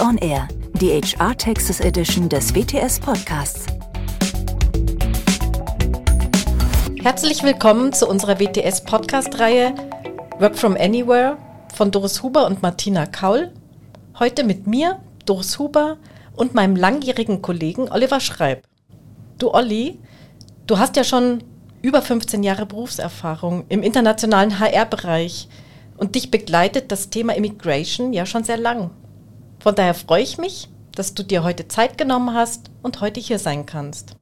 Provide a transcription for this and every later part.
On Air, die HR Texas Edition des WTS Podcasts. Herzlich willkommen zu unserer WTS Podcast-Reihe Work from Anywhere von Doris Huber und Martina Kaul. Heute mit mir, Doris Huber, und meinem langjährigen Kollegen Oliver Schreib. Du Olli, du hast ja schon über 15 Jahre Berufserfahrung im internationalen HR-Bereich und dich begleitet das Thema Immigration ja schon sehr lang. Von daher freue ich mich, dass du dir heute Zeit genommen hast und heute hier sein kannst.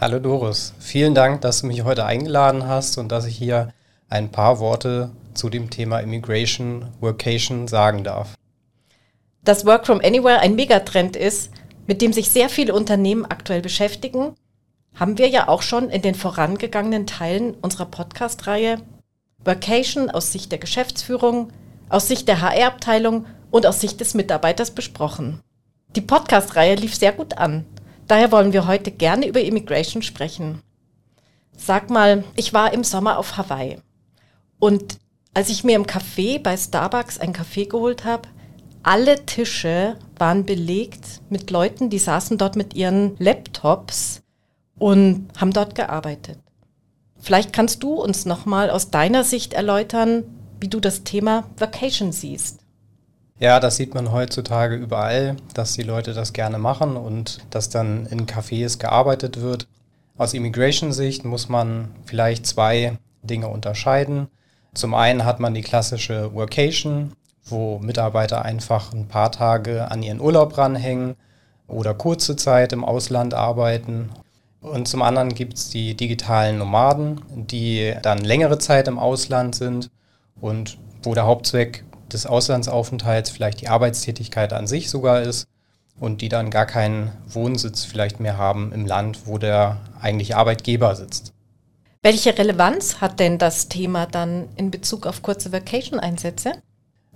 Hallo Doris, vielen Dank, dass du mich heute eingeladen hast und dass ich hier ein paar Worte zu dem Thema Immigration, Workation sagen darf. Dass Work from Anywhere ein Megatrend ist, mit dem sich sehr viele Unternehmen aktuell beschäftigen, haben wir ja auch schon in den vorangegangenen Teilen unserer Podcast-Reihe Workation aus Sicht der Geschäftsführung, aus Sicht der HR-Abteilung und aus Sicht des Mitarbeiters besprochen. Die Podcast-Reihe lief sehr gut an. Daher wollen wir heute gerne über Immigration sprechen. Sag mal, ich war im Sommer auf Hawaii. Und als ich mir im Café bei Starbucks einen Kaffee geholt habe, alle Tische waren belegt mit Leuten, die saßen dort mit ihren Laptops und haben dort gearbeitet. Vielleicht kannst du uns nochmal aus deiner Sicht erläutern, wie du das Thema Vacation siehst. Ja, das sieht man heutzutage überall, dass die Leute das gerne machen und dass dann in Cafés gearbeitet wird. Aus Immigration-Sicht muss man vielleicht zwei Dinge unterscheiden. Zum einen hat man die klassische Workation, wo Mitarbeiter einfach ein paar Tage an ihren Urlaub ranhängen oder kurze Zeit im Ausland arbeiten und zum anderen gibt es die digitalen Nomaden, die dann längere Zeit im Ausland sind und wo der Hauptzweck des Auslandsaufenthalts vielleicht die Arbeitstätigkeit an sich sogar ist und die dann gar keinen Wohnsitz vielleicht mehr haben im Land, wo der eigentliche Arbeitgeber sitzt. Welche Relevanz hat denn das Thema dann in Bezug auf kurze Vacation-Einsätze?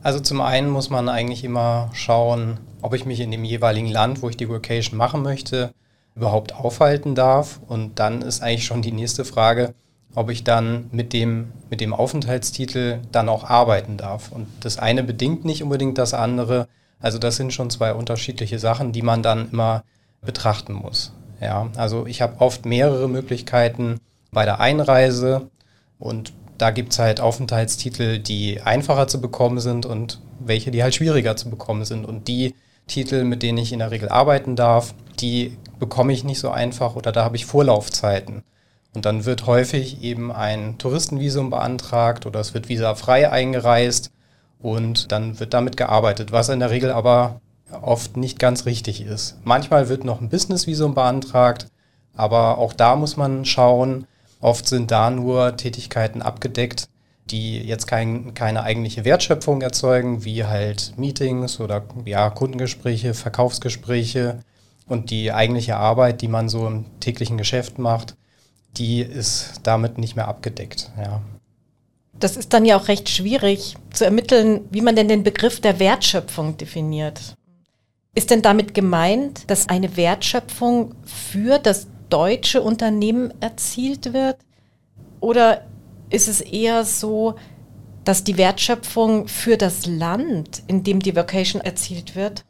Also zum einen muss man eigentlich immer schauen, ob ich mich in dem jeweiligen Land, wo ich die Vacation machen möchte, überhaupt aufhalten darf. Und dann ist eigentlich schon die nächste Frage, ob ich dann mit dem, mit dem Aufenthaltstitel dann auch arbeiten darf. Und das eine bedingt nicht unbedingt das andere. Also das sind schon zwei unterschiedliche Sachen, die man dann immer betrachten muss. Ja, also ich habe oft mehrere Möglichkeiten bei der Einreise und da gibt es halt Aufenthaltstitel, die einfacher zu bekommen sind und welche, die halt schwieriger zu bekommen sind. Und die Titel, mit denen ich in der Regel arbeiten darf, die bekomme ich nicht so einfach oder da habe ich Vorlaufzeiten. Und dann wird häufig eben ein Touristenvisum beantragt oder es wird visafrei eingereist und dann wird damit gearbeitet, was in der Regel aber oft nicht ganz richtig ist. Manchmal wird noch ein Businessvisum beantragt, aber auch da muss man schauen. Oft sind da nur Tätigkeiten abgedeckt, die jetzt kein, keine eigentliche Wertschöpfung erzeugen, wie halt Meetings oder ja, Kundengespräche, Verkaufsgespräche und die eigentliche Arbeit, die man so im täglichen Geschäft macht, die ist damit nicht mehr abgedeckt. Ja. Das ist dann ja auch recht schwierig zu ermitteln, wie man denn den Begriff der Wertschöpfung definiert. Ist denn damit gemeint, dass eine Wertschöpfung für das deutsche Unternehmen erzielt wird? Oder ist es eher so, dass die Wertschöpfung für das Land, in dem die Vocation erzielt wird?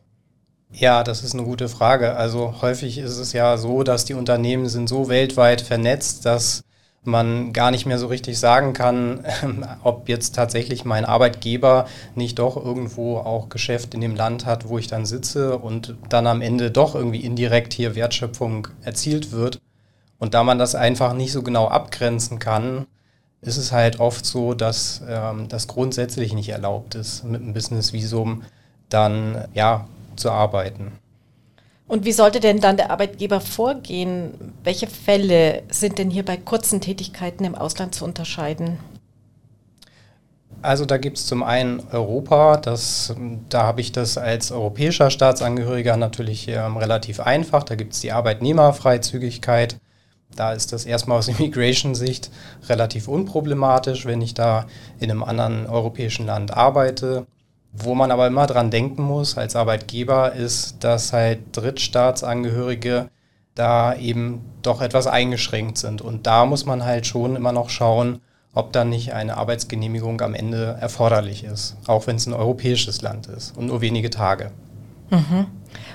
Ja, das ist eine gute Frage. Also häufig ist es ja so, dass die Unternehmen sind so weltweit vernetzt, dass man gar nicht mehr so richtig sagen kann, ob jetzt tatsächlich mein Arbeitgeber nicht doch irgendwo auch Geschäft in dem Land hat, wo ich dann sitze und dann am Ende doch irgendwie indirekt hier Wertschöpfung erzielt wird. Und da man das einfach nicht so genau abgrenzen kann, ist es halt oft so, dass ähm, das grundsätzlich nicht erlaubt ist, mit einem Business-Visum dann ja zu arbeiten. Und wie sollte denn dann der Arbeitgeber vorgehen? Welche Fälle sind denn hier bei kurzen Tätigkeiten im Ausland zu unterscheiden? Also da gibt es zum einen Europa, das, da habe ich das als europäischer Staatsangehöriger natürlich ähm, relativ einfach. Da gibt es die Arbeitnehmerfreizügigkeit. Da ist das erstmal aus Immigration-Sicht relativ unproblematisch, wenn ich da in einem anderen europäischen Land arbeite. Wo man aber immer dran denken muss als Arbeitgeber, ist, dass halt Drittstaatsangehörige da eben doch etwas eingeschränkt sind. Und da muss man halt schon immer noch schauen, ob dann nicht eine Arbeitsgenehmigung am Ende erforderlich ist, auch wenn es ein europäisches Land ist und nur wenige Tage. Mhm.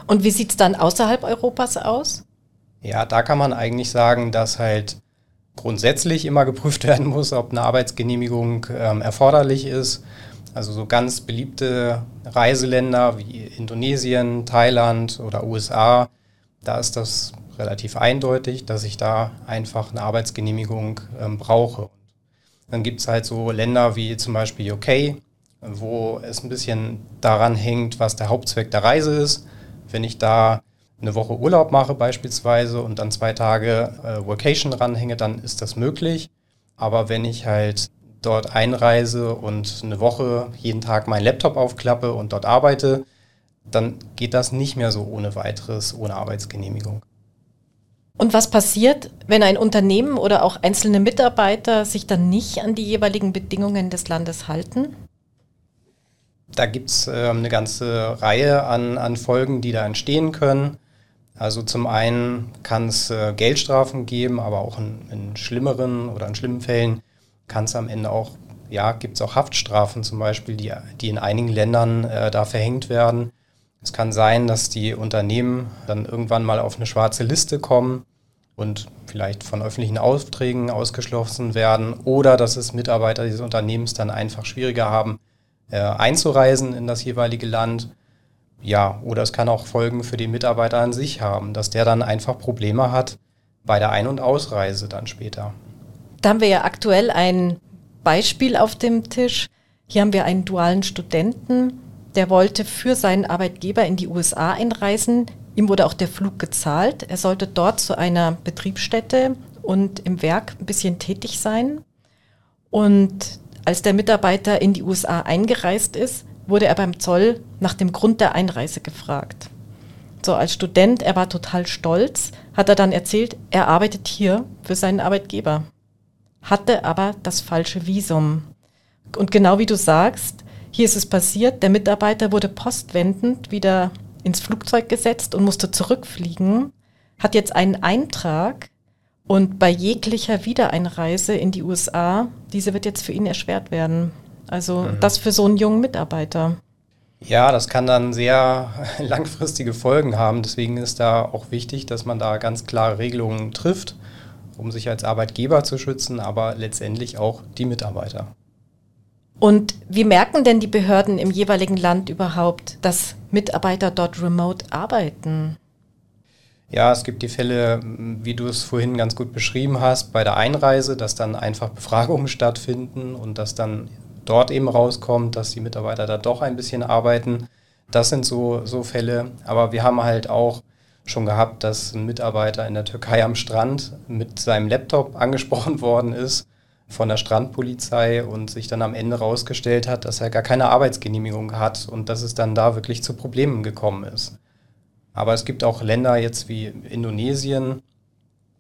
Und wie sieht es dann außerhalb Europas aus? Ja, da kann man eigentlich sagen, dass halt grundsätzlich immer geprüft werden muss, ob eine Arbeitsgenehmigung ähm, erforderlich ist. Also so ganz beliebte Reiseländer wie Indonesien, Thailand oder USA, da ist das relativ eindeutig, dass ich da einfach eine Arbeitsgenehmigung ähm, brauche. Dann gibt es halt so Länder wie zum Beispiel UK, wo es ein bisschen daran hängt, was der Hauptzweck der Reise ist. Wenn ich da eine Woche Urlaub mache beispielsweise und dann zwei Tage äh, Vacation ranhänge, dann ist das möglich. Aber wenn ich halt dort einreise und eine Woche jeden Tag meinen Laptop aufklappe und dort arbeite, dann geht das nicht mehr so ohne weiteres, ohne Arbeitsgenehmigung. Und was passiert, wenn ein Unternehmen oder auch einzelne Mitarbeiter sich dann nicht an die jeweiligen Bedingungen des Landes halten? Da gibt es äh, eine ganze Reihe an, an Folgen, die da entstehen können. Also zum einen kann es äh, Geldstrafen geben, aber auch in, in, schlimmeren oder in schlimmen Fällen kann es am Ende auch, ja, gibt es auch Haftstrafen zum Beispiel, die, die in einigen Ländern äh, da verhängt werden. Es kann sein, dass die Unternehmen dann irgendwann mal auf eine schwarze Liste kommen und vielleicht von öffentlichen Aufträgen ausgeschlossen werden oder dass es Mitarbeiter dieses Unternehmens dann einfach schwieriger haben, äh, einzureisen in das jeweilige Land. Ja, oder es kann auch Folgen für den Mitarbeiter an sich haben, dass der dann einfach Probleme hat bei der Ein- und Ausreise dann später. Da haben wir ja aktuell ein Beispiel auf dem Tisch. Hier haben wir einen dualen Studenten, der wollte für seinen Arbeitgeber in die USA einreisen. Ihm wurde auch der Flug gezahlt. Er sollte dort zu einer Betriebsstätte und im Werk ein bisschen tätig sein. Und als der Mitarbeiter in die USA eingereist ist, wurde er beim Zoll nach dem Grund der Einreise gefragt. So als Student, er war total stolz, hat er dann erzählt, er arbeitet hier für seinen Arbeitgeber, hatte aber das falsche Visum. Und genau wie du sagst, hier ist es passiert, der Mitarbeiter wurde postwendend wieder ins Flugzeug gesetzt und musste zurückfliegen, hat jetzt einen Eintrag und bei jeglicher Wiedereinreise in die USA, diese wird jetzt für ihn erschwert werden. Also mhm. das für so einen jungen Mitarbeiter. Ja, das kann dann sehr langfristige Folgen haben. Deswegen ist da auch wichtig, dass man da ganz klare Regelungen trifft, um sich als Arbeitgeber zu schützen, aber letztendlich auch die Mitarbeiter. Und wie merken denn die Behörden im jeweiligen Land überhaupt, dass Mitarbeiter dort remote arbeiten? Ja, es gibt die Fälle, wie du es vorhin ganz gut beschrieben hast, bei der Einreise, dass dann einfach Befragungen stattfinden und dass dann dort eben rauskommt, dass die Mitarbeiter da doch ein bisschen arbeiten. Das sind so, so Fälle. Aber wir haben halt auch schon gehabt, dass ein Mitarbeiter in der Türkei am Strand mit seinem Laptop angesprochen worden ist von der Strandpolizei und sich dann am Ende rausgestellt hat, dass er gar keine Arbeitsgenehmigung hat und dass es dann da wirklich zu Problemen gekommen ist. Aber es gibt auch Länder jetzt wie Indonesien,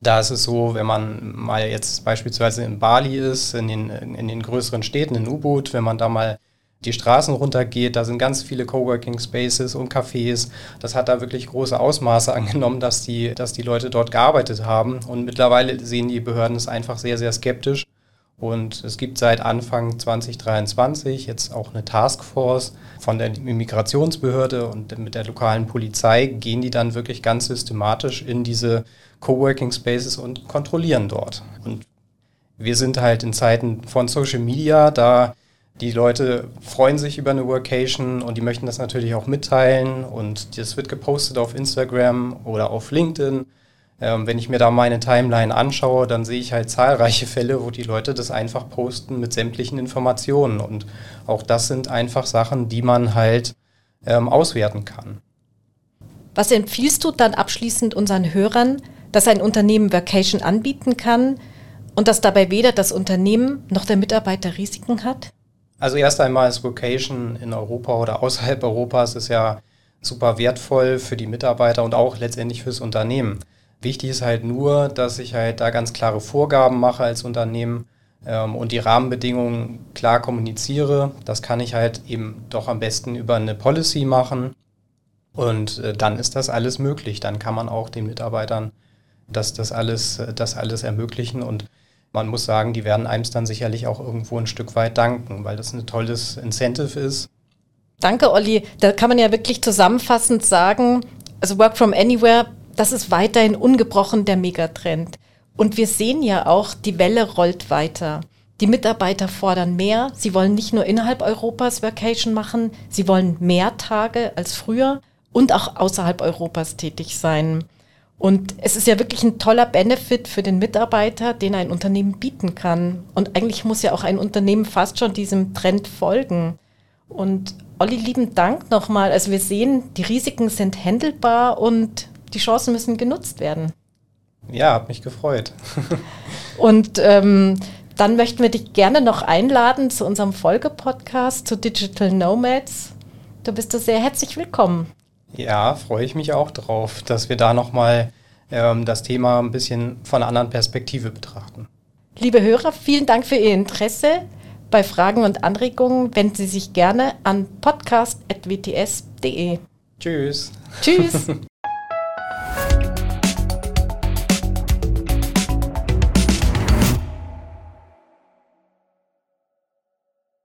da ist es so, wenn man mal jetzt beispielsweise in Bali ist, in den, in den größeren Städten, in U-Boot, wenn man da mal die Straßen runtergeht, da sind ganz viele Coworking Spaces und Cafés. Das hat da wirklich große Ausmaße angenommen, dass die, dass die Leute dort gearbeitet haben. Und mittlerweile sehen die Behörden es einfach sehr, sehr skeptisch und es gibt seit Anfang 2023 jetzt auch eine Taskforce von der Immigrationsbehörde und mit der lokalen Polizei gehen die dann wirklich ganz systematisch in diese Coworking Spaces und kontrollieren dort. Und wir sind halt in Zeiten von Social Media, da die Leute freuen sich über eine Workation und die möchten das natürlich auch mitteilen und das wird gepostet auf Instagram oder auf LinkedIn ähm, wenn ich mir da meine Timeline anschaue, dann sehe ich halt zahlreiche Fälle, wo die Leute das einfach posten mit sämtlichen Informationen. Und auch das sind einfach Sachen, die man halt ähm, auswerten kann. Was empfiehlst du dann abschließend unseren Hörern, dass ein Unternehmen Vacation anbieten kann und dass dabei weder das Unternehmen noch der Mitarbeiter Risiken hat? Also erst einmal ist Vacation in Europa oder außerhalb Europas ist ja super wertvoll für die Mitarbeiter und auch letztendlich fürs Unternehmen. Wichtig ist halt nur, dass ich halt da ganz klare Vorgaben mache als Unternehmen ähm, und die Rahmenbedingungen klar kommuniziere. Das kann ich halt eben doch am besten über eine Policy machen. Und äh, dann ist das alles möglich. Dann kann man auch den Mitarbeitern das, das, alles, äh, das alles ermöglichen. Und man muss sagen, die werden einem dann sicherlich auch irgendwo ein Stück weit danken, weil das ein tolles Incentive ist. Danke, Olli. Da kann man ja wirklich zusammenfassend sagen, also Work from Anywhere, das ist weiterhin ungebrochen der Megatrend. Und wir sehen ja auch, die Welle rollt weiter. Die Mitarbeiter fordern mehr. Sie wollen nicht nur innerhalb Europas Vacation machen, sie wollen mehr Tage als früher und auch außerhalb Europas tätig sein. Und es ist ja wirklich ein toller Benefit für den Mitarbeiter, den ein Unternehmen bieten kann. Und eigentlich muss ja auch ein Unternehmen fast schon diesem Trend folgen. Und Olli, lieben Dank nochmal. Also wir sehen, die Risiken sind handelbar und die Chancen müssen genutzt werden. Ja, hat mich gefreut. und ähm, dann möchten wir dich gerne noch einladen zu unserem Folgepodcast zu Digital Nomads. Du bist da sehr herzlich willkommen. Ja, freue ich mich auch drauf, dass wir da nochmal ähm, das Thema ein bisschen von einer anderen Perspektive betrachten. Liebe Hörer, vielen Dank für Ihr Interesse. Bei Fragen und Anregungen wenden Sie sich gerne an podcast.wts.de. Tschüss. Tschüss.